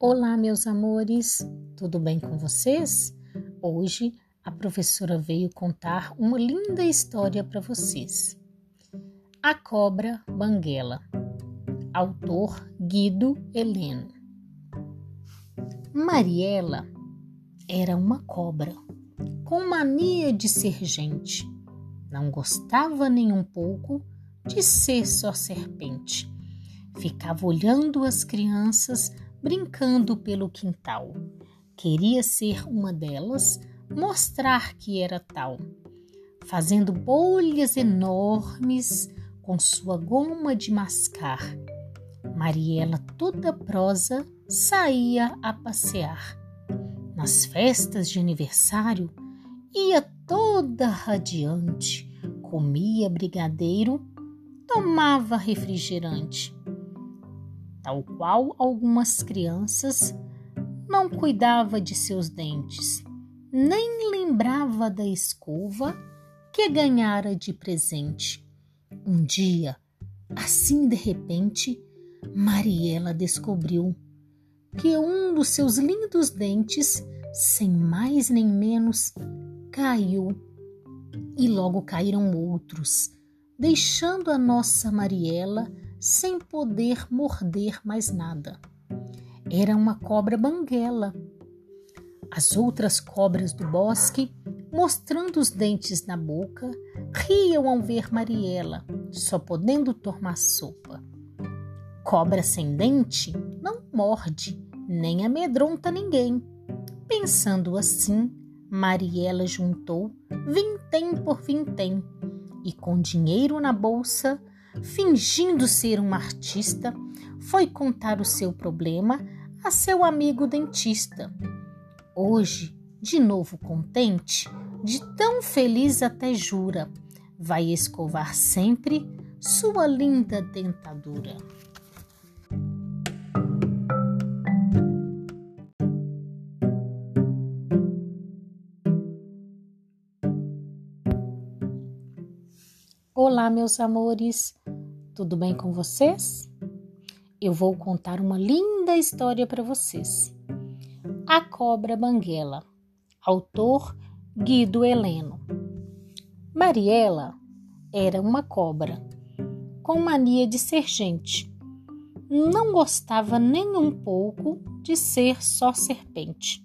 Olá, meus amores, tudo bem com vocês? Hoje a professora veio contar uma linda história para vocês. A Cobra Banguela, autor Guido Heleno. Mariela era uma cobra com mania de ser gente. Não gostava nem um pouco de ser só serpente. Ficava olhando as crianças brincando pelo quintal. Queria ser uma delas, mostrar que era tal. Fazendo bolhas enormes com sua goma de mascar. Mariela, toda prosa, saía a passear. Nas festas de aniversário, ia toda radiante, comia brigadeiro, tomava refrigerante tal qual algumas crianças, não cuidava de seus dentes, nem lembrava da escova que ganhara de presente. Um dia, assim de repente, Mariela descobriu que um dos seus lindos dentes, sem mais nem menos, caiu. E logo caíram outros, deixando a nossa Mariela sem poder morder mais nada. Era uma cobra banguela. As outras cobras do bosque, mostrando os dentes na boca, riam ao ver Mariela, só podendo tomar sopa. Cobra sem dente não morde, nem amedronta ninguém. Pensando assim, Mariela juntou vintém por vintém e, com dinheiro na bolsa, fingindo ser um artista, foi contar o seu problema a seu amigo dentista. Hoje, de novo contente, de tão feliz até jura, vai escovar sempre sua linda dentadura. Olá, meus amores, tudo bem com vocês? Eu vou contar uma linda história para vocês. A Cobra Banguela, autor Guido Heleno. Mariela era uma cobra com mania de ser gente. Não gostava nem um pouco de ser só serpente.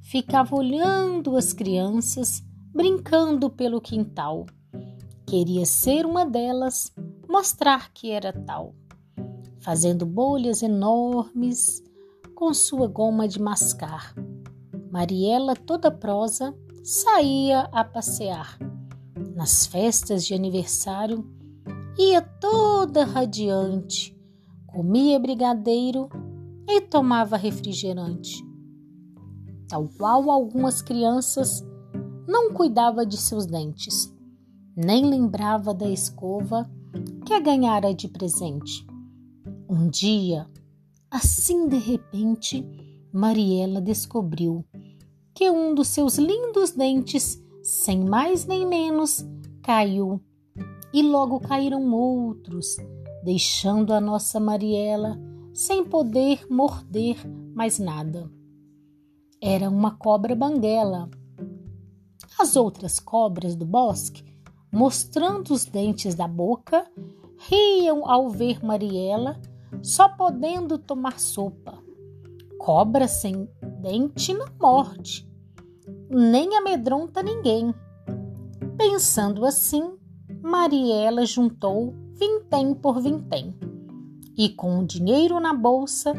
Ficava olhando as crianças brincando pelo quintal Queria ser uma delas, mostrar que era tal, fazendo bolhas enormes com sua goma de mascar. Mariela, toda prosa, saía a passear. Nas festas de aniversário, ia toda radiante, comia brigadeiro e tomava refrigerante. Tal qual algumas crianças, não cuidava de seus dentes nem lembrava da escova que ganhara de presente. Um dia, assim de repente, Mariela descobriu que um dos seus lindos dentes, sem mais nem menos, caiu. E logo caíram outros, deixando a nossa Mariela sem poder morder mais nada. Era uma cobra banguela. As outras cobras do bosque mostrando os dentes da boca, riam ao ver Mariela, só podendo tomar sopa. Cobra sem dente não morde, nem amedronta ninguém. Pensando assim, Mariela juntou vintém por vintém e, com o dinheiro na bolsa,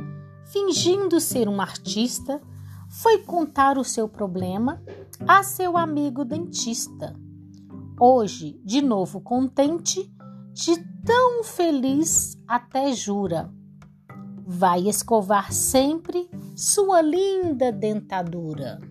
fingindo ser um artista, foi contar o seu problema a seu amigo dentista. Hoje, de novo contente, de tão feliz até jura. Vai escovar sempre sua linda dentadura.